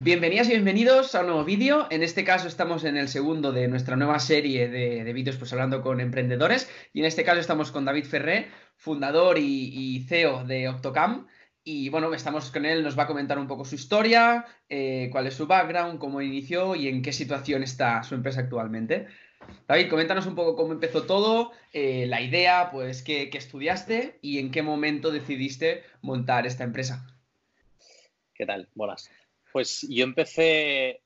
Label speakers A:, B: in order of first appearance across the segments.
A: Bienvenidas y bienvenidos a un nuevo vídeo. En este caso estamos en el segundo de nuestra nueva serie de, vídeos pues hablando con emprendedores y en este caso estamos con David Ferré, fundador y, CEO de Octocam y bueno, estamos con él, nos va a comentar un poco su historia, eh, cuál es su background, cómo inició y en qué situación está su empresa actualmente. David, coméntanos un poco cómo empezó todo, eh, la idea, pues qué, qué estudiaste y en qué momento decidiste montar esta empresa.
B: ¿Qué tal? Buenas. Pues yo empecé,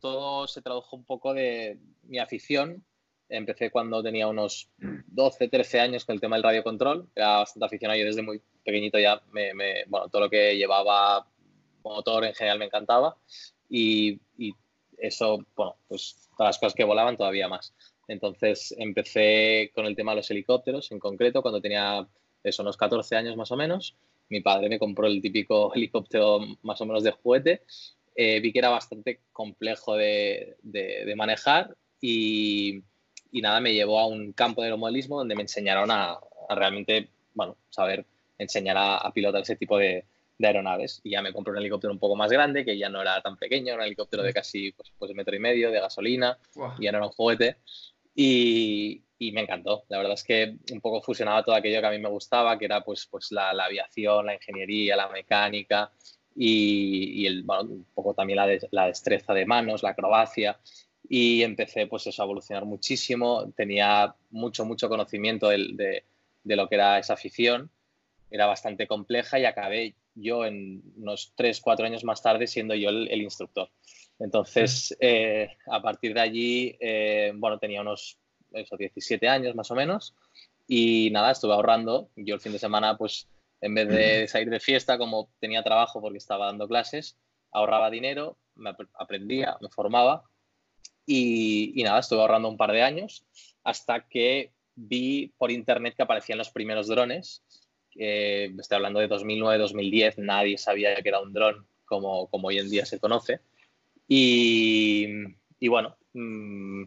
B: todo se tradujo un poco de mi afición. Empecé cuando tenía unos 12, 13 años con el tema del radiocontrol. Era bastante aficionado yo desde muy pequeñito ya, me, bueno, todo lo que llevaba motor en general me encantaba. Y, eso, bueno, pues todas las cosas que volaban todavía más. Entonces empecé con el tema de los helicópteros en concreto cuando tenía eso, unos 14 años más o menos mi padre me compró el típico helicóptero más o menos de juguete. Eh, vi que era bastante complejo de, manejar y, nada, me llevó a un campo de aeromodelismo donde me enseñaron a, realmente, bueno, saber enseñar a, pilotar ese tipo de, aeronaves. Y ya me compré un helicóptero un poco más grande, que ya no era tan pequeño, un helicóptero de casi pues, pues metro y medio de gasolina, y ya no era un juguete. Y, y me encantó. La verdad es que un poco fusionaba todo aquello que a mí me gustaba, que era pues, pues la, aviación, la ingeniería, la mecánica y, el, un poco también la, la, destreza de manos, la acrobacia. Y empecé pues eso, a evolucionar muchísimo. Tenía mucho, mucho conocimiento de, de, lo que era esa afición. Era bastante compleja y acabé yo en unos 3, 4 años más tarde siendo yo el, instructor. Entonces, eh, a partir de allí, eh, bueno, tenía unos eso, 17 años más o menos. Y nada, estuve ahorrando. Yo el fin de semana, pues en vez de salir de fiesta, como tenía trabajo porque estaba dando clases, ahorraba dinero, me aprendía, me formaba. Y, nada, estuve ahorrando un par de años hasta que vi por internet que aparecían los primeros drones. estoy hablando de 2009-2010, nadie sabía que era un dron como, como hoy en día se conoce. Y, y bueno, mmm,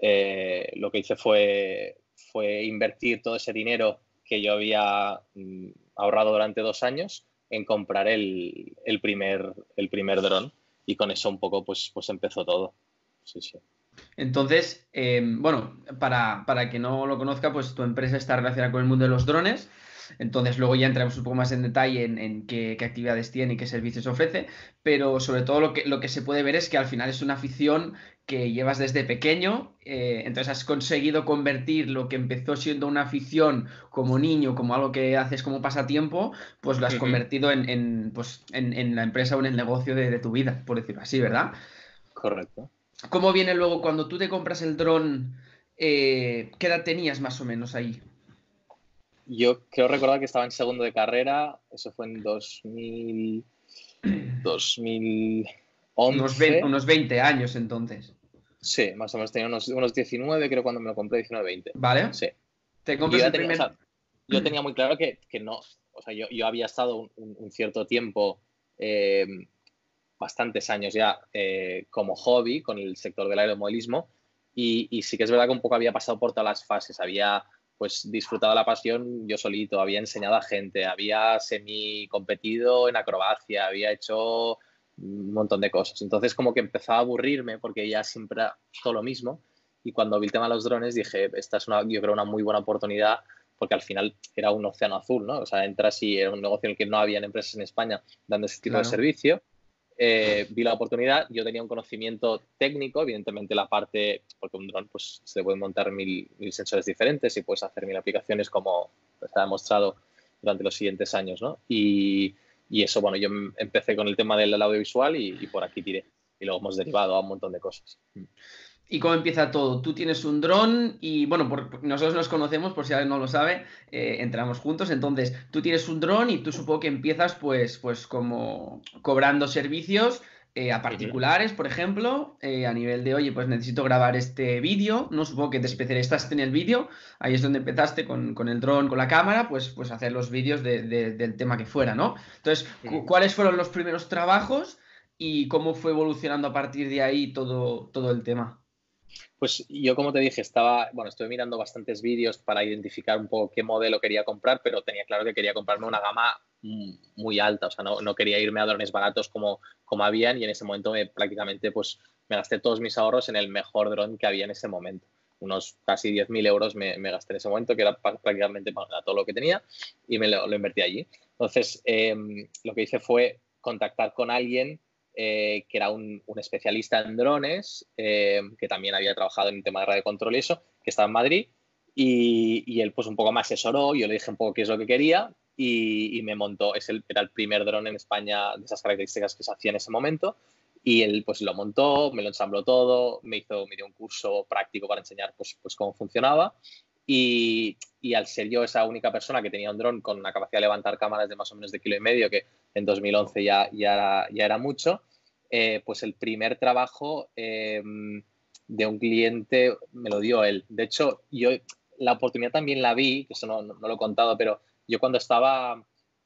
B: eh, lo que hice fue, fue invertir todo ese dinero que yo había mm, ahorrado durante dos años en comprar el, primer, el primer dron y con eso un poco pues, pues empezó todo. Sí, sí.
A: Entonces, eh, bueno, para, para que no lo conozca, pues tu empresa está relacionada con el mundo de los drones. Entonces luego ya entramos un poco más en detalle en, qué, actividades tiene y qué servicios ofrece, pero sobre todo lo que, lo que se puede ver es que al final es una afición que llevas desde pequeño, eh, entonces has conseguido convertir lo que empezó siendo una afición como niño, como algo que haces como pasatiempo, pues lo has convertido en, pues, en, la empresa o en el negocio de, tu vida, por decirlo así, ¿verdad?
B: Correcto.
A: ¿Cómo viene luego cuando tú te compras el dron? Eh, ¿Qué edad tenías más o menos ahí?
B: Yo creo recordar que estaba en segundo de carrera, eso fue en 2000, 2011.
A: Unos 20, años entonces.
B: Sí, más o menos tenía unos, 19, creo cuando me lo compré, 19, 20.
A: ¿Vale?
B: Sí.
A: ¿Te compras el
B: tenía, primer... yo tenía muy claro que, no, o sea, yo, yo había estado un, cierto tiempo, eh, bastantes años ya, eh, como hobby con el sector del aeromodelismo y, y sí que es verdad que un poco había pasado por todas las fases. Había pues disfrutaba la pasión yo solito, había enseñado a gente, había semi competido en acrobacia, había hecho un montón de cosas. Entonces como que empezaba a aburrirme porque ya siempre era todo lo mismo y cuando vi el tema de los drones dije, esta es una, yo creo una muy buena oportunidad porque al final era un océano azul, ¿no? O sea, entras y era un negocio en el que no habían empresas en España dando ese tipo de servicio eh, vi la oportunidad, yo tenía un conocimiento técnico, evidentemente la parte, porque un dron pues se puede montar mil, mil sensores diferentes y puedes hacer mil aplicaciones como se ha demostrado durante los siguientes años, ¿no? Y, y eso, bueno, yo empecé con el tema del audiovisual y, y por aquí tiré. Y luego hemos derivado a un montón de cosas.
A: ¿Y cómo empieza todo? Tú tienes un dron y, bueno, nosotros nos conocemos, por si alguien no lo sabe, eh, entramos juntos. Entonces, tú tienes un dron y tú supongo que empiezas, pues, pues como cobrando servicios eh, a particulares, por ejemplo, eh, a nivel de, oye, pues necesito grabar este vídeo, ¿no? Supongo que te especializaste en el vídeo, ahí es donde empezaste con, el dron, con la cámara, pues, pues hacer los vídeos del tema que fuera, ¿no? Entonces, ¿cuáles fueron los primeros trabajos y cómo fue evolucionando a partir de ahí todo, todo el tema?
B: Pues yo, como te dije, estaba, bueno, estuve mirando bastantes vídeos para identificar un poco qué modelo quería comprar, pero tenía claro que quería comprarme una gama muy alta, o sea, no, quería irme a drones baratos como, como habían y en ese momento me, prácticamente pues me gasté todos mis ahorros en el mejor dron que había en ese momento. Unos casi 10.000 euros me, gasté en ese momento, que era prácticamente para todo lo que tenía, y me lo, invertí allí. Entonces, em, lo que hice fue contactar con alguien eh, que era un, especialista en drones, em, que también había trabajado en el tema de radio control y eso, que estaba en Madrid, y, él pues un poco me asesoró, yo le dije un poco qué es lo que quería, y, me montó, es el, era el primer dron en España de esas características que se hacía en ese momento, y él pues lo montó, me lo ensambló todo, me hizo, me dio un curso práctico para enseñar pues, pues cómo funcionaba. Y, al ser yo esa única persona que tenía un dron con una capacidad de levantar cámaras de más o menos de kilo y medio, que en 2011 ya, ya, era, ya era mucho, eh, pues el primer trabajo em, de un cliente me lo dio él. De hecho, yo la oportunidad también la vi, que eso no, no, lo he contado, pero yo cuando estaba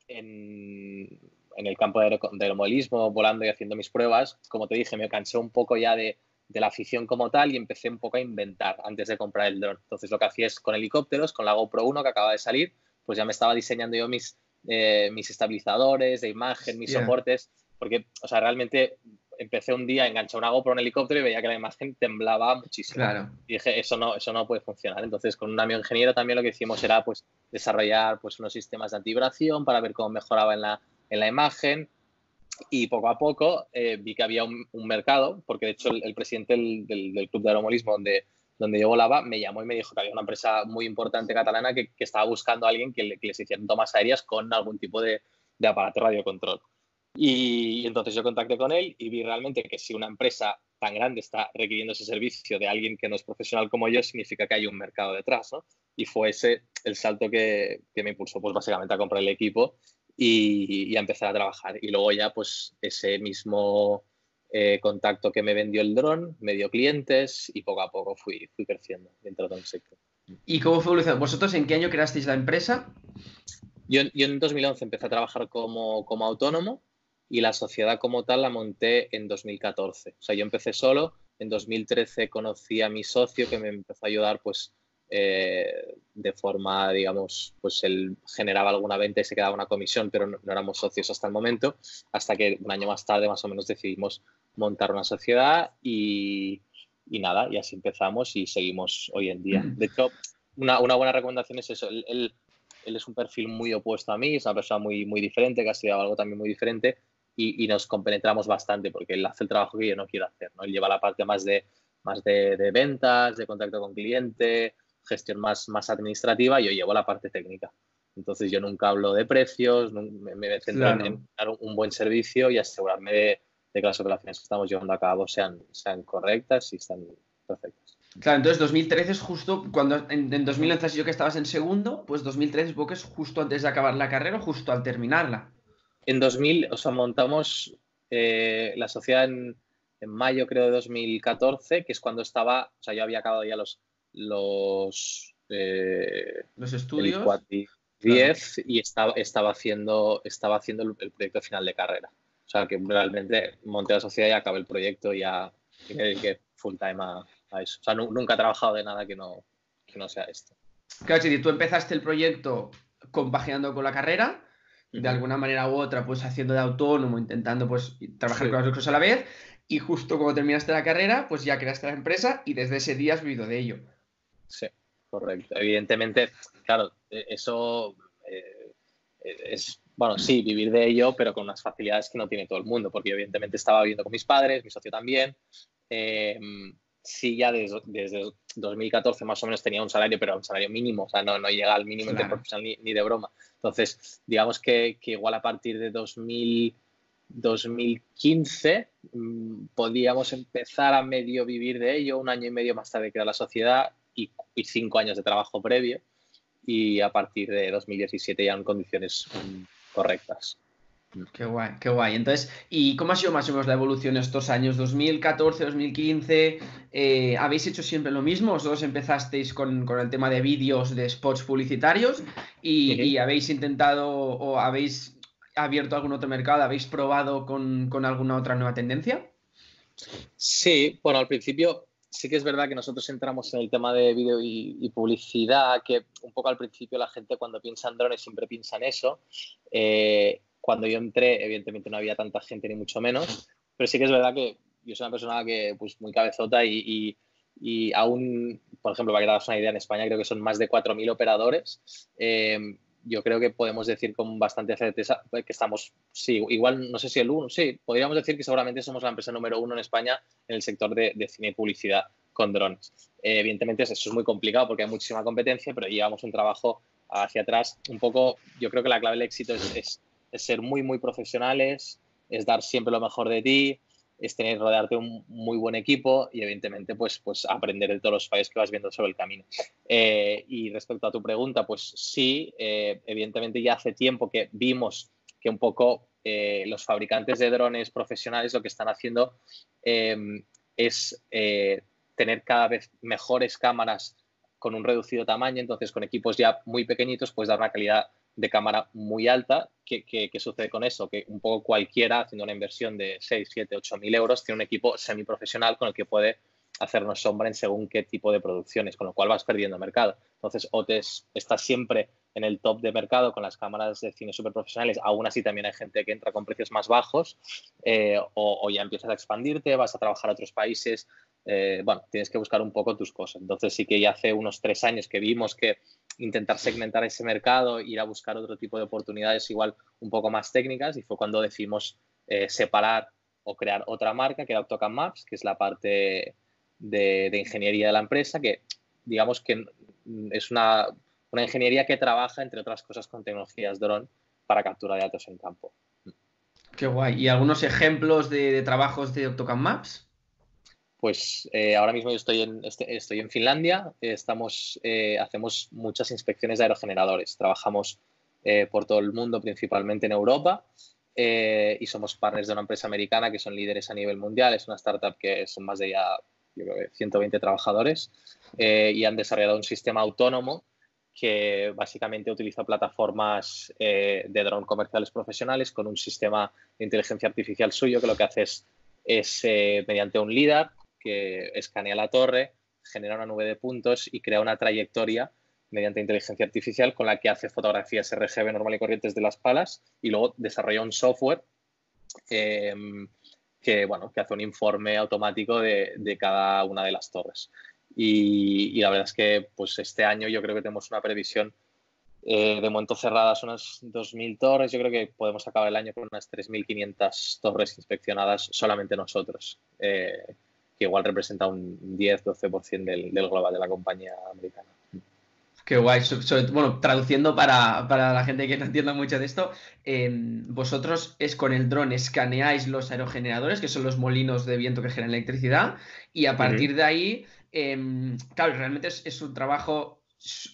B: en, en el campo del aeromodelismo, volando y haciendo mis pruebas, como te dije, me cansé un poco ya de, la afición como tal y empecé un poco a inventar antes de comprar el dron. Entonces lo que hacía es con helicópteros, con la GoPro 1 que acaba de salir, pues ya me estaba diseñando yo mis, eh, mis estabilizadores de imagen, mis soportes, porque, o sea, realmente empecé un día a enganchar una GoPro en helicóptero y veía que la imagen temblaba muchísimo. Y dije, eso no, eso no puede funcionar. Entonces, con un amigo ingeniero también lo que hicimos era pues, desarrollar pues, unos sistemas de antivibración para ver cómo mejoraba en la, en la imagen y poco a poco eh, vi que había un, mercado, porque de hecho el, presidente del, Club de Aeromolismo donde, donde yo volaba me llamó y me dijo que había una empresa muy importante catalana que, estaba buscando a alguien que, le, les hicieran tomas aéreas con algún tipo de, de aparato radiocontrol. Y, y entonces yo contacté con él y vi realmente que si una empresa tan grande está requiriendo ese servicio de alguien que no es profesional como yo, significa que hay un mercado detrás, ¿no? Y fue ese el salto que, que me impulsó, pues básicamente a comprar el equipo y, a empezar a trabajar. Y luego ya, pues, ese mismo eh, contacto que me vendió el dron, me dio clientes y poco a poco fui, fui creciendo dentro de un sector.
A: ¿Y cómo fue evolucionando? ¿Vosotros en qué año creasteis la empresa?
B: Yo, yo, en 2011 empecé a trabajar como, como autónomo y la sociedad como tal la monté en 2014. O sea, yo empecé solo, en 2013 conocí a mi socio que me empezó a ayudar pues eh, de forma, digamos, pues él generaba alguna venta y se quedaba una comisión, pero no, éramos socios hasta el momento, hasta que un año más tarde más o menos decidimos montar una sociedad y, y nada, y así empezamos y seguimos hoy en día. De hecho, una, una buena recomendación es eso, él, él, es un perfil muy opuesto a mí, es una persona muy, muy diferente, que ha estudiado algo también muy diferente y, y, nos compenetramos bastante porque él hace el trabajo que yo no quiero hacer, ¿no? Él lleva la parte más de, más de, de ventas, de contacto con cliente, gestión más, más administrativa, yo llevo la parte técnica. Entonces yo nunca hablo de precios, me, me centro en dar un buen servicio y asegurarme de, que las operaciones que estamos llevando a cabo sean, sean correctas y están perfectas.
A: Claro, entonces 2013 es justo cuando en, en 2011 yo que estabas en segundo, pues 2013 es es justo antes de acabar la carrera o justo al terminarla.
B: En 2000, o sea, montamos eh, la sociedad en, en, mayo creo de 2014, que es cuando estaba, o sea, yo había acabado ya los, los,
A: eh, los estudios.
B: 10 y estaba, estaba haciendo, estaba haciendo el, proyecto final de carrera. O sea, que realmente monté la sociedad y acabé el proyecto y ya me dediqué full time a, eso. O sea, nunca he trabajado de nada que no, que no sea esto.
A: Claro, si tú empezaste el proyecto compaginando con la carrera, de alguna manera u otra, pues haciendo de autónomo, intentando pues trabajar con las dos cosas a la vez, y justo cuando terminaste la carrera, pues ya creaste la empresa y desde ese día has vivido de ello.
B: Sí, correcto. Evidentemente, claro, e, eso eh, es, bueno, sí, vivir de ello, pero con unas facilidades que no tiene todo el mundo, porque evidentemente estaba viviendo con mis padres, mi socio también. Em, sí, ya desde, 2014 más o menos tenía un salario, pero un salario mínimo, o sea, no, no llega al mínimo interprofesional ni, de broma. Entonces, digamos que, que, igual a partir de 2000, 2015 mm, podíamos empezar a medio vivir de ello, un año y medio más tarde que la sociedad, y, cinco años de trabajo previo y a partir de 2017 ya en condiciones mm, correctas.
A: Qué guay, qué guay. Entonces, ¿y cómo ha sido más o menos la evolución estos años? 2014, 2015, eh, ¿habéis hecho siempre lo mismo? Vosotros empezasteis con, con el tema de vídeos, de spots publicitarios y, y, habéis intentado o habéis abierto algún otro mercado? ¿Habéis probado con, con alguna otra nueva tendencia?
B: Sí, bueno, al principio sí que es verdad que nosotros entramos en el tema de vídeo y, publicidad, que un poco al principio la gente cuando piensa en drones siempre piensa en eso. Eh, cuando yo entré, evidentemente no había tanta gente ni mucho menos, pero sí que es verdad que yo soy una persona que pues muy cabezota y, y, aún, por ejemplo, para que te hagas una idea, en España creo que son más de 4.000 operadores. Eh, yo creo que podemos decir con bastante certeza que estamos, sí, igual no sé si el uno, sí, podríamos decir que seguramente somos la empresa número uno en España en el sector de, cine y publicidad con drones. Eh, evidentemente eso es muy complicado porque hay muchísima competencia, pero llevamos un trabajo hacia atrás. Un poco, yo creo que la clave del éxito es, es ser muy, muy profesionales, es dar siempre lo mejor de ti, es tener, rodearte un muy buen equipo y evidentemente pues, pues aprender de todos los fallos que vas viendo sobre el camino. Eh, y respecto a tu pregunta, pues sí, eh, evidentemente ya hace tiempo que vimos que un poco eh, los fabricantes de drones profesionales lo que están haciendo em, es tener cada vez mejores cámaras con un reducido tamaño, entonces con equipos ya muy pequeñitos puedes dar una calidad de cámara muy alta. ¿Qué, sucede con eso? Que un poco cualquiera, haciendo una inversión de 6, 7, 8 mil euros, tiene un equipo semiprofesional con el que puede hacernos sombra en según qué tipo de producciones, con lo cual vas perdiendo mercado. Entonces, OTES está siempre en el top de mercado con las cámaras de cine super profesionales. Aún así, también hay gente que entra con precios más bajos eh, o, o, ya empiezas a expandirte, vas a trabajar a otros países. Eh, bueno, tienes que buscar un poco tus cosas. Entonces, sí que ya hace unos tres años que vimos que intentar segmentar ese mercado, ir a buscar otro tipo de oportunidades igual un poco más técnicas y fue cuando decidimos eh, separar o crear otra marca que era AutoCAD Maps, que es la parte de, ingeniería de la empresa, que digamos que es una, ingeniería que trabaja, entre otras cosas, con tecnologías drone para captura de datos en campo.
A: Qué guay. ¿Y algunos ejemplos de, de trabajos de AutoCAD Maps?
B: Pues eh, ahora mismo yo estoy en, este, estoy en Finlandia, estamos, eh, hacemos muchas inspecciones de aerogeneradores, trabajamos eh, por todo el mundo, principalmente en Europa, y somos partners de una empresa americana que son líderes a nivel mundial, es una startup que son más de ya, yo creo que 120 trabajadores, y han desarrollado un sistema autónomo que básicamente utiliza plataformas de dron comerciales profesionales con un sistema de inteligencia artificial suyo que lo que hace es, es mediante un LIDAR que escanea la torre, genera una nube de puntos y crea una trayectoria mediante inteligencia artificial con la que hace fotografías RGB normal y corrientes de las palas y luego desarrolla un software em, que, bueno, que hace un informe automático de, cada una de las torres. Y, la verdad es que pues este año yo creo que tenemos una previsión eh, de momento cerradas unas 2.000 torres. Yo creo que podemos acabar el año con unas 3.500 torres inspeccionadas solamente nosotros. Eh, que igual representa un 10-12% del, del global de la compañía americana.
A: Qué guay. bueno, traduciendo para, la gente que no entienda mucho de esto, em, vosotros es con el dron escaneáis los aerogeneradores, que son los molinos de viento que generan electricidad, y a partir de ahí, em, claro, realmente es, un trabajo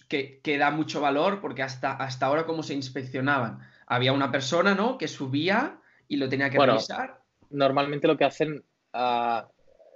A: que, da mucho valor, porque hasta, hasta ahora, ¿cómo se inspeccionaban? Había una persona, ¿no?, que subía y lo tenía que revisar.
B: Normalmente lo que hacen ah,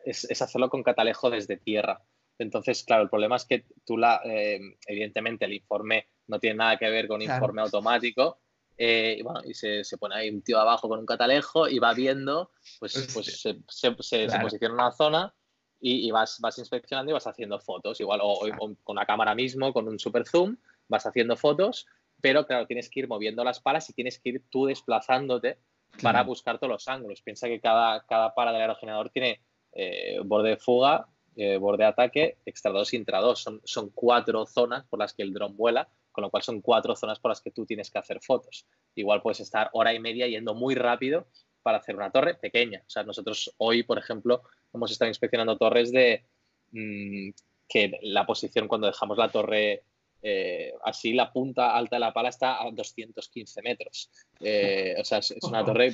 B: es, hacerlo con catalejo desde tierra. Entonces, claro, el problema es que tú la, eh, evidentemente el informe no tiene nada que ver con informe automático. Eh, y bueno, y se, pone ahí un tío abajo con un catalejo y va viendo, pues, pues, pues se, posiciona en una zona y, vas, vas inspeccionando y vas haciendo fotos. Igual, o, con la cámara mismo, con un super zoom, vas haciendo fotos, pero claro, tienes que ir moviendo las palas y tienes que ir tú desplazándote para buscar todos los ángulos. Piensa que cada, cada para del aerogenerador tiene eh, borde de fuga, eh, borde de ataque, extra 2 y intra 2. Son, son cuatro zonas por las que el dron vuela, con lo cual son cuatro zonas por las que tú tienes que hacer fotos. Igual puedes estar hora y media yendo muy rápido para hacer una torre pequeña. O sea, nosotros hoy, por ejemplo, hemos estado inspeccionando torres de mm, que la posición cuando dejamos la torre eh, así la punta alta de la pala está a 215 metros. Eh, o sea, es, una torre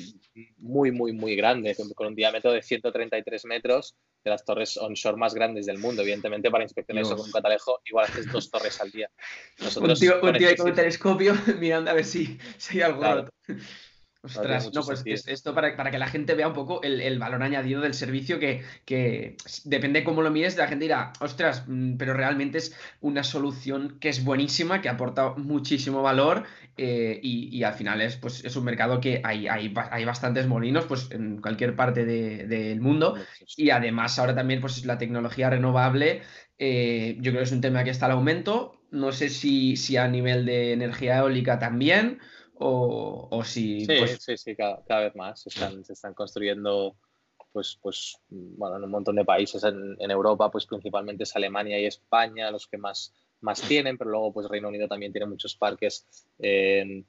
B: muy, muy, muy grande, con, un diámetro de 133 metros, de las torres onshore más grandes del mundo. Evidentemente, para inspeccionar eso con un catalejo, igual haces dos torres al día.
A: un tío, con un telescopio mirando a ver si, hay algo Ostras, no, pues esto para, para, que la gente vea un poco el, valor añadido del servicio que, que, depende cómo lo mires, la gente dirá, ostras, mm, pero realmente es una solución que es buenísima, que aporta muchísimo valor eh, y, al final es, pues, es un mercado que hay, hay, hay bastantes molinos pues, en cualquier parte del mundo. Y además ahora también pues, la tecnología renovable, eh, yo creo que es un tema que está al aumento, no sé si, si a nivel de energía eólica también o, si...
B: Sí, pues sí, sí, cada, vez más se están, se están construyendo pues, pues, bueno, en un montón de países en, en, Europa, pues principalmente es Alemania y España los que más, más tienen, pero luego pues Reino Unido también tiene muchos parques eh,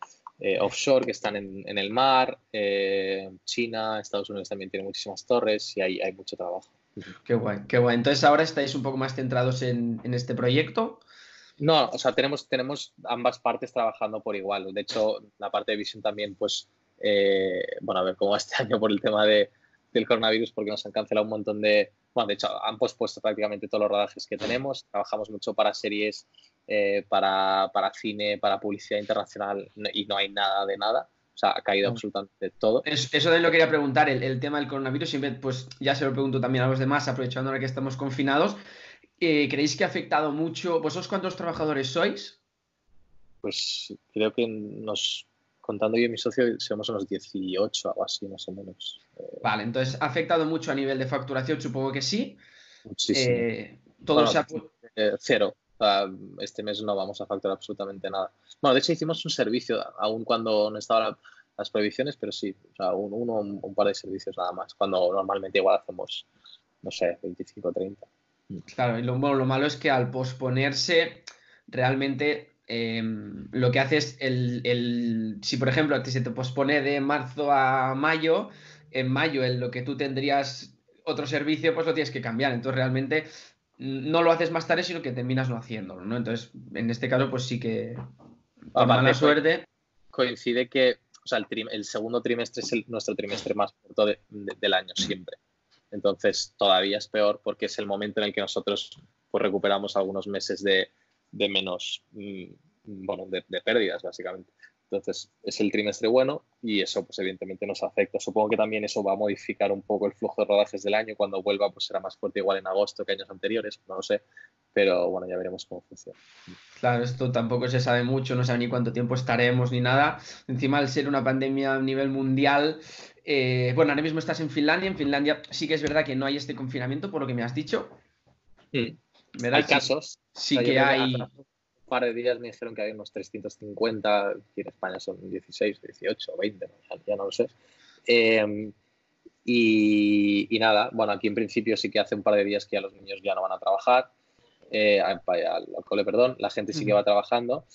B: offshore que están en, en el mar, eh, China, Estados Unidos también tiene muchísimas torres y hay, hay mucho trabajo.
A: Qué guay, qué guay. Entonces ahora estáis un poco más centrados en, en este proyecto.
B: No, o sea, tenemos, tenemos ambas partes trabajando por igual. De hecho, la parte de visión también, pues, eh, bueno, a ver cómo este año por el tema de, del coronavirus, porque nos han cancelado un montón de, bueno, de hecho, han pospuesto prácticamente todos los rodajes que tenemos. Trabajamos mucho para series, eh, para, para, cine, para publicidad internacional y no hay nada de nada. O sea, ha caído absolutamente todo.
A: Eso de lo quería preguntar, el, el, tema del coronavirus, siempre, pues ya se lo pregunto también a los demás, aprovechando ahora que estamos confinados. Eh, ¿Creéis que ha afectado mucho? ¿Vosotros cuántos trabajadores sois?
B: Pues creo que nos, contando yo y mi socio, somos unos 18, algo así, más o menos.
A: Eh, vale, entonces, ¿ha afectado mucho a nivel de facturación? Supongo que sí.
B: Muchísimo. Eh, todo se ha... cero. este mes no vamos a facturar absolutamente nada. Bueno, de hecho hicimos un servicio, aún cuando no estaban las previsiones, pero sí, o sea, un, uno, un, par de servicios nada más, cuando normalmente igual hacemos, no sé, 25 o 30.
A: Claro, y lo, lo malo es que al posponerse, realmente em, lo que hace es el, si por ejemplo se te pospone de marzo a mayo, en mayo en lo que tú tendrías otro servicio, pues lo tienes que cambiar. Entonces realmente no lo haces más tarde, sino que terminas no haciéndolo, ¿no? Entonces, en este caso, pues sí que por mala suerte.
B: Coincide que, o sea, el, segundo trimestre es nuestro trimestre más corto del año siempre. Entonces todavía es peor porque es el momento en el que nosotros pues, recuperamos algunos meses de, menos, mm, bueno, de, pérdidas básicamente. Entonces es el trimestre bueno y eso pues evidentemente nos afecta. Supongo que también eso va a modificar un poco el flujo de rodajes del año. Cuando vuelva pues será más fuerte igual en agosto que años anteriores, no lo sé. Pero bueno, ya veremos cómo funciona.
A: Claro, esto tampoco se sabe mucho, no sabe ni cuánto tiempo estaremos ni nada. Encima al ser una pandemia a nivel mundial, eh, bueno, ahora mismo estás en Finlandia. En Finlandia sí que es verdad que no hay este confinamiento, por lo que me has dicho.
B: Sí. Hay casos.
A: Sí que hay.
B: Un par de días me dijeron que hay unos 350, y en España son 16, 18, 20, ya no lo sé. Em, y, nada, bueno, aquí en principio sí que hace un par de días que ya los niños ya no van a trabajar, eh, al, cole, perdón, la gente sí que va trabajando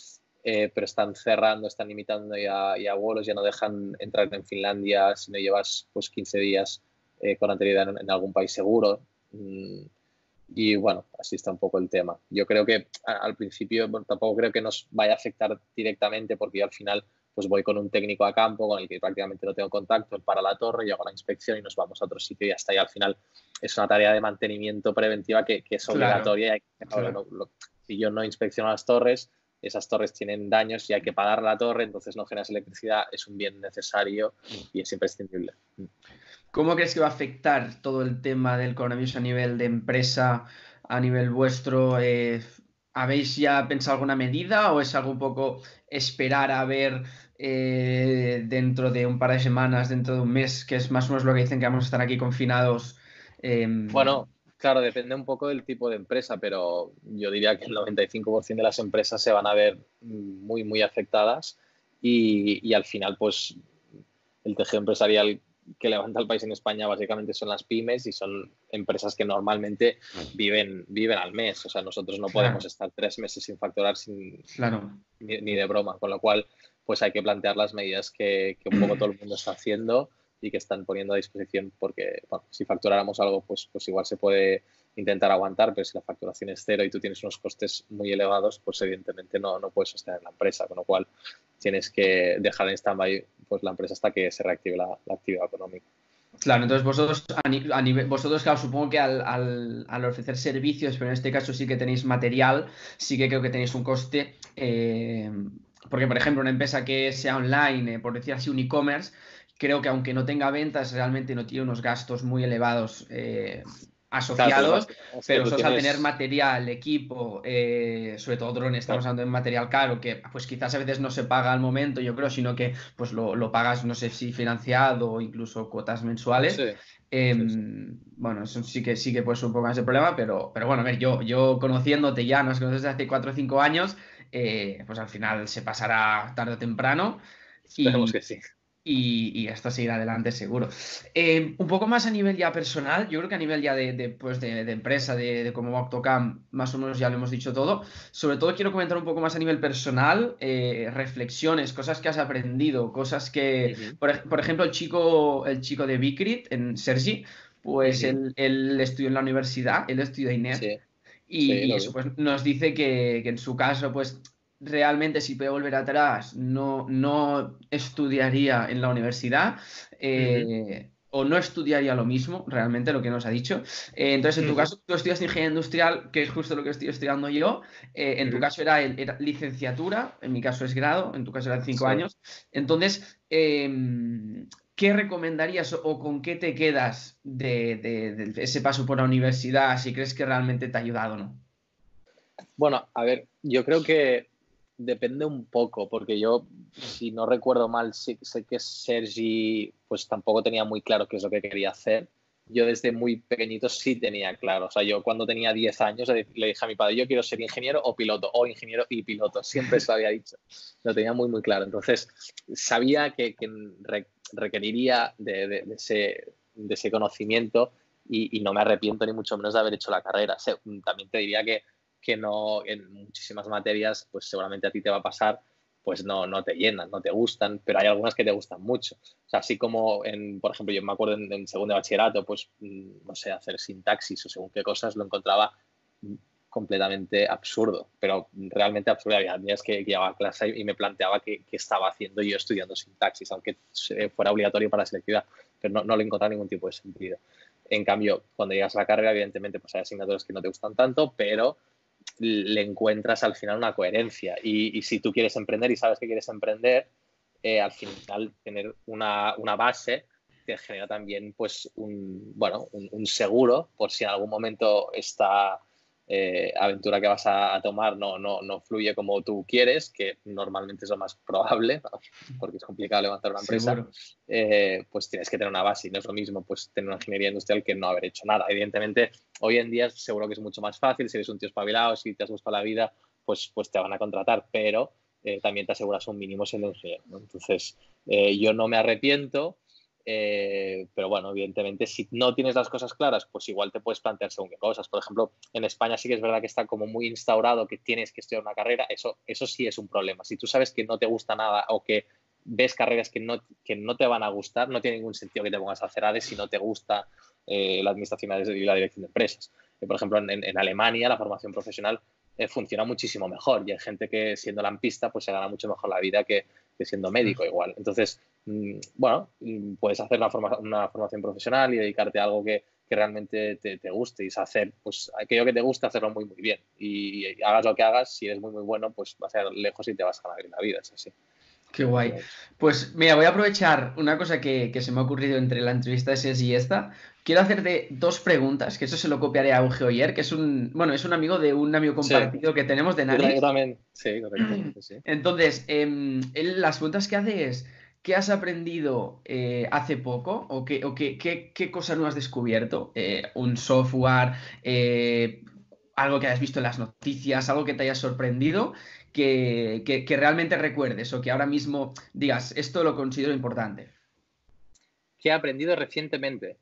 B: eh, pero están cerrando, están limitando ya, ya, vuelos, ya no dejan entrar en Finlandia si no llevas pues 15 días eh, con anterioridad en, algún país seguro. Mm, y bueno, así está un poco el tema. Yo creo que al principio tampoco creo que nos vaya a afectar directamente porque yo al final pues voy con un técnico a campo con el que prácticamente no tengo contacto, él para la torre, yo hago la inspección y nos vamos a otro sitio y hasta ahí al final es una tarea de mantenimiento preventiva que, que es obligatoria. si yo no inspecciono las torres, esas torres tienen daños y hay que pagar la torre, entonces no generas electricidad, es un bien necesario y es imprescindible.
A: ¿Cómo crees que va a afectar todo el tema del coronavirus a nivel de empresa, a nivel vuestro? Eh, ¿Habéis ya pensado alguna medida o es algo un poco esperar a ver eh, dentro de un par de semanas, dentro de un mes, que es más o menos lo que dicen que vamos a estar aquí confinados?
B: Em, bueno, Claro, depende un poco del tipo de empresa, pero yo diría que el 95% de las empresas se van a ver muy, muy afectadas y, al final, pues, el tejido empresarial que levanta el país en España básicamente son las pymes y son empresas que normalmente viven, viven al mes. O sea, nosotros no podemos estar tres meses sin facturar sin,
A: claro.
B: ni, de broma, con lo cual, pues hay que plantear las medidas que, que un poco todo el mundo está haciendo y que están poniendo a disposición porque bueno, si facturáramos algo pues, pues igual se puede intentar aguantar, pero si la facturación es cero y tú tienes unos costes muy elevados, pues evidentemente no, no puedes sostener la empresa, con lo cual tienes que dejar en stand-by pues, la empresa hasta que se reactive la, actividad económica.
A: Claro, entonces vosotros, a, nivel, vosotros claro, supongo que al, al, al, ofrecer servicios, pero en este caso sí que tenéis material, sí que creo que tenéis un coste eh, porque, por ejemplo, una empresa que sea online, por decir así, un e-commerce, creo que aunque no tenga ventas, realmente no tiene unos gastos muy elevados asociados, pero eso a tener material, equipo, eh, sobre todo drones, estamos hablando de material caro, que pues quizás a veces no se paga al momento, yo creo, sino que pues lo, pagas, no sé si financiado o incluso cuotas mensuales. Em, bueno, eso sí que sí que puede ser un poco más de problema, pero, pero bueno, a ver, yo, yo conociéndote ya, nos conoces desde hace 4 o 5 años, eh, pues al final se pasará tarde o temprano.
B: Esperemos que sí
A: y, esto seguirá adelante seguro. Eh, un poco más a nivel ya personal, yo creo que a nivel ya de, pues de, empresa, de, cómo Octocam, más o menos ya lo hemos dicho todo. Sobre todo quiero comentar un poco más a nivel personal, eh, reflexiones, cosas que has aprendido, cosas que, por, ejemplo, el chico, el chico de Bicrit, en Sergi, pues él, estudió en la universidad, él estudió INET. Y, eso pues nos dice que, que, en su caso, pues realmente si puede volver atrás no, no estudiaría en la universidad eh, o no estudiaría lo mismo, realmente lo que nos ha dicho. Eh, entonces, en tu caso, tú estudias ingeniería industrial, que es justo lo que estoy estudiando yo. Eh, en tu caso era, licenciatura, en mi caso es grado, en tu caso eran cinco años. Entonces, em, ¿qué recomendarías o, con qué te quedas de, de, ese paso por la universidad, si crees que realmente te ha ayudado o no?
B: Bueno, a ver, yo creo que depende un poco, porque yo, si no recuerdo mal, sé, que Sergi pues tampoco tenía muy claro qué es lo que quería hacer. Yo desde muy pequeñito sí tenía claro. O sea, yo cuando tenía 10 años le dije a mi padre, yo quiero ser ingeniero o piloto, o ingeniero y piloto. Siempre se lo había dicho. Lo tenía muy, muy claro. Entonces, sabía que, requeriría de, ese, conocimiento y, no me arrepiento ni mucho menos de haber hecho la carrera. También te diría que que no en muchísimas materias, pues seguramente a ti te va a pasar, pues no, no te llenan, no te gustan, pero hay algunas que te gustan mucho. O sea, así como, en, por ejemplo, yo me acuerdo en, segundo de bachillerato, pues, mm, no sé, hacer sintaxis o según qué cosas, lo encontraba completamente absurdo, pero realmente absurdo. Había días que, llevaba a clase y me planteaba qué, estaba haciendo yo estudiando sintaxis, aunque fuera obligatorio para la selectividad, pero no, no le encontraba ningún tipo de sentido. En cambio, cuando llegas a la carrera, evidentemente, pues hay asignaturas que no te gustan tanto, pero le encuentras al final una coherencia. Y, si tú quieres emprender y sabes que quieres emprender, eh, al final tener una, base te genera también pues un, bueno, un, seguro por si en algún momento está eh, aventura que vas a, tomar no, no, no, fluye como tú quieres, que normalmente es lo más probable, porque es complicado levantar una empresa, eh, pues tienes que tener una base y no es lo mismo pues tener una ingeniería industrial que no haber hecho nada. Evidentemente, hoy en día seguro que es mucho más fácil, si eres un tío espabilado, si te has gustado la vida, pues, pues te van a contratar, pero eh, también te aseguras un mínimo siendo ingeniero. Entonces, yo no me arrepiento, eh, pero bueno, evidentemente, si no tienes las cosas claras, pues igual te puedes plantear según qué cosas. Por ejemplo, en España sí que es verdad que está como muy instaurado que tienes que estudiar una carrera. Eso, eso sí es un problema. Si tú sabes que no te gusta nada o que ves carreras que no, que no te van a gustar, no tiene ningún sentido que te pongas a hacer ADES si no te gusta eh, la administración y la dirección de empresas. Eh, por ejemplo, en, Alemania la formación profesional funciona muchísimo mejor y hay gente que siendo lampista pues se gana mucho mejor la vida que, que siendo médico igual. Entonces, Mm, bueno, mm, puedes hacer una, una, formación profesional y dedicarte a algo que, realmente te, guste y hacer pues aquello que te gusta hacerlo muy muy bien. Y, hagas lo que hagas si eres muy muy bueno pues vas a ir lejos y te vas a ganar la vida es así
A: Qué guay. Pues mira, voy a aprovechar una cosa que, se me ha ocurrido entre la entrevista de SES y esta. Quiero hacerte dos preguntas, que eso se lo copiaré a Euge Oyer, que es un, bueno, es un amigo de un amigo compartido que tenemos de Nariz.
B: Yo también, sí, correcto.
A: Entonces, em, él, las preguntas que hace es, ¿Qué has aprendido eh, hace poco o, qué, o qué, qué, cosas no has descubierto? Eh, ¿Un software? Eh, ¿Algo que hayas visto en las noticias? ¿Algo que te haya sorprendido? Que, realmente recuerdes o que ahora mismo digas, esto lo considero importante.
B: ¿Qué he aprendido recientemente?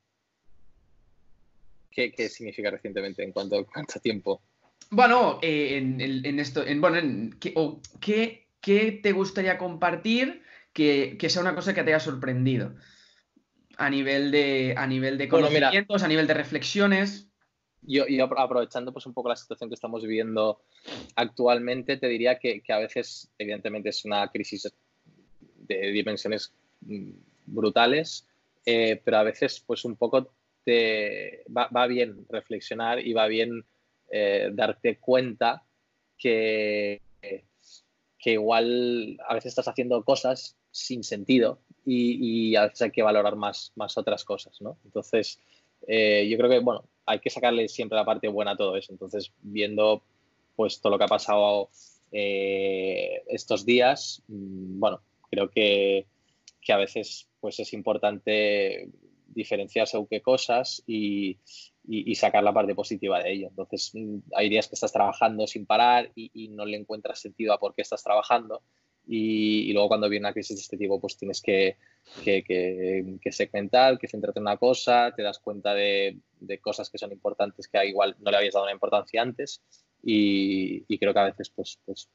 B: ¿Qué, significa recientemente? ¿En cuánto, cuánto tiempo?
A: Bueno, en, esto, en, bueno, ¿qué, ¿qué te gustaría compartir? que, sea una cosa que te haya sorprendido a nivel de, a nivel de conocimientos, a nivel de reflexiones.
B: Yo, aprovechando pues un poco la situación que estamos viviendo actualmente, te diría que, a veces, evidentemente, es una crisis de dimensiones brutales, eh, pero a veces, pues un poco te va, bien reflexionar y va bien eh, darte cuenta que que igual a veces estás haciendo cosas sin sentido y, a veces hay que valorar más, más otras cosas, ¿no? Entonces, eh, yo creo que, bueno, hay que sacarle siempre la parte buena a todo eso. Entonces, viendo pues todo lo que ha pasado eh, estos días, mm, bueno, creo que, que, a veces pues es importante diferenciar según qué cosas y, y, sacar la parte positiva de ello. Entonces, mm, hay días que estás trabajando sin parar y, no le encuentras sentido a por qué estás trabajando. Y, luego cuando viene una crisis de este tipo, pues tienes que, que, que, segmentar, que centrarte en una cosa, te das cuenta de, de, cosas que son importantes que igual no le habías dado una importancia antes y, creo que a veces pues, pues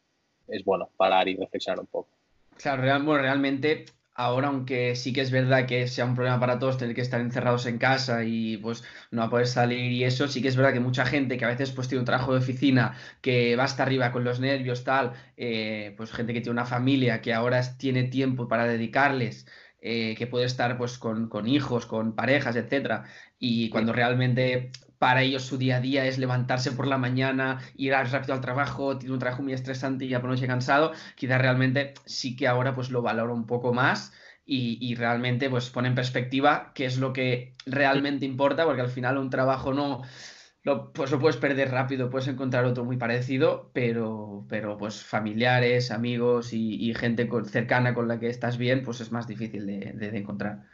B: es bueno parar y reflexionar un poco.
A: Claro, bueno, realmente ahora, aunque sí que es verdad que sea un problema para todos tener que estar encerrados en casa y pues no a poder salir y eso, sí que es verdad que mucha gente que a veces pues tiene un trabajo de oficina que va hasta arriba con los nervios, tal, eh, pues gente que tiene una familia que ahora tiene tiempo para dedicarles. Eh, que puede estar pues con, con hijos, con parejas, etcétera, y cuando realmente para ellos su día a día es levantarse por la mañana, ir rápido al trabajo, tiene un trabajo muy estresante y ya por noche cansado, quizás realmente sí que ahora pues lo valoro un poco más y, realmente pues pone en perspectiva qué es lo que realmente importa, porque al final un trabajo no... Lo, pues lo puedes perder rápido, puedes encontrar otro muy parecido, pero, pero pues familiares, amigos y, gente cercana con la que estás bien, pues es más difícil de, encontrar.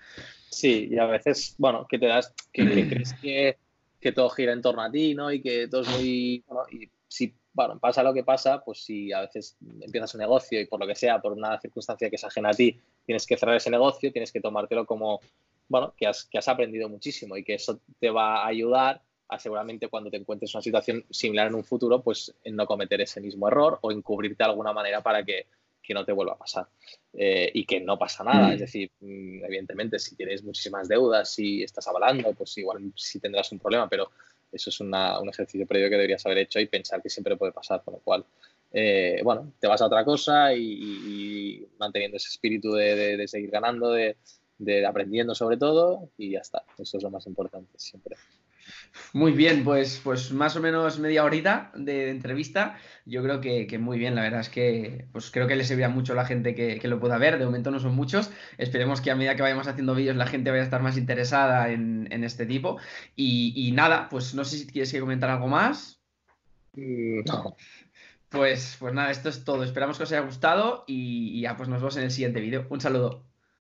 B: Sí, y a veces, bueno, que te das, crees que que todo gira en torno a ti, ¿no? Y que todo es muy... Bueno, y si bueno, pasa lo que pasa, pues si a veces empiezas un negocio y por lo que sea, por una circunstancia que es ajena a ti, tienes que cerrar ese negocio, tienes que tomártelo como, bueno, que has, que has aprendido muchísimo y que eso te va a ayudar a seguramente cuando te encuentres en una situación similar en un futuro, pues en no cometer ese mismo error o encubrirte de alguna manera para que que no te vuelva a pasar eh, y que no pasa nada. Mm. Es decir, mm, evidentemente, si tienes muchísimas deudas, si estás avalando, pues igual sí tendrás un problema, pero eso es un ejercicio previo que deberías haber hecho y pensar que siempre puede pasar, con lo cual, eh, bueno, te vas a otra cosa y, manteniendo ese espíritu de, seguir ganando, de, de aprendiendo sobre todo y ya está. Eso es lo más importante siempre.
A: Muy bien, pues, pues más o menos media horita de, entrevista. Yo creo que, muy bien, la verdad es que pues creo que le servirá mucho a la gente que, lo pueda ver. De momento no son muchos. Esperemos que a medida que vayamos haciendo vídeos la gente vaya a estar más interesada en, este tipo. Y, nada, pues no sé si quieres que comentar algo más.
B: Mm, no.
A: Pues, pues nada, esto es todo. Esperamos que os haya gustado y, y ya pues nos vemos en el siguiente vídeo. Un saludo.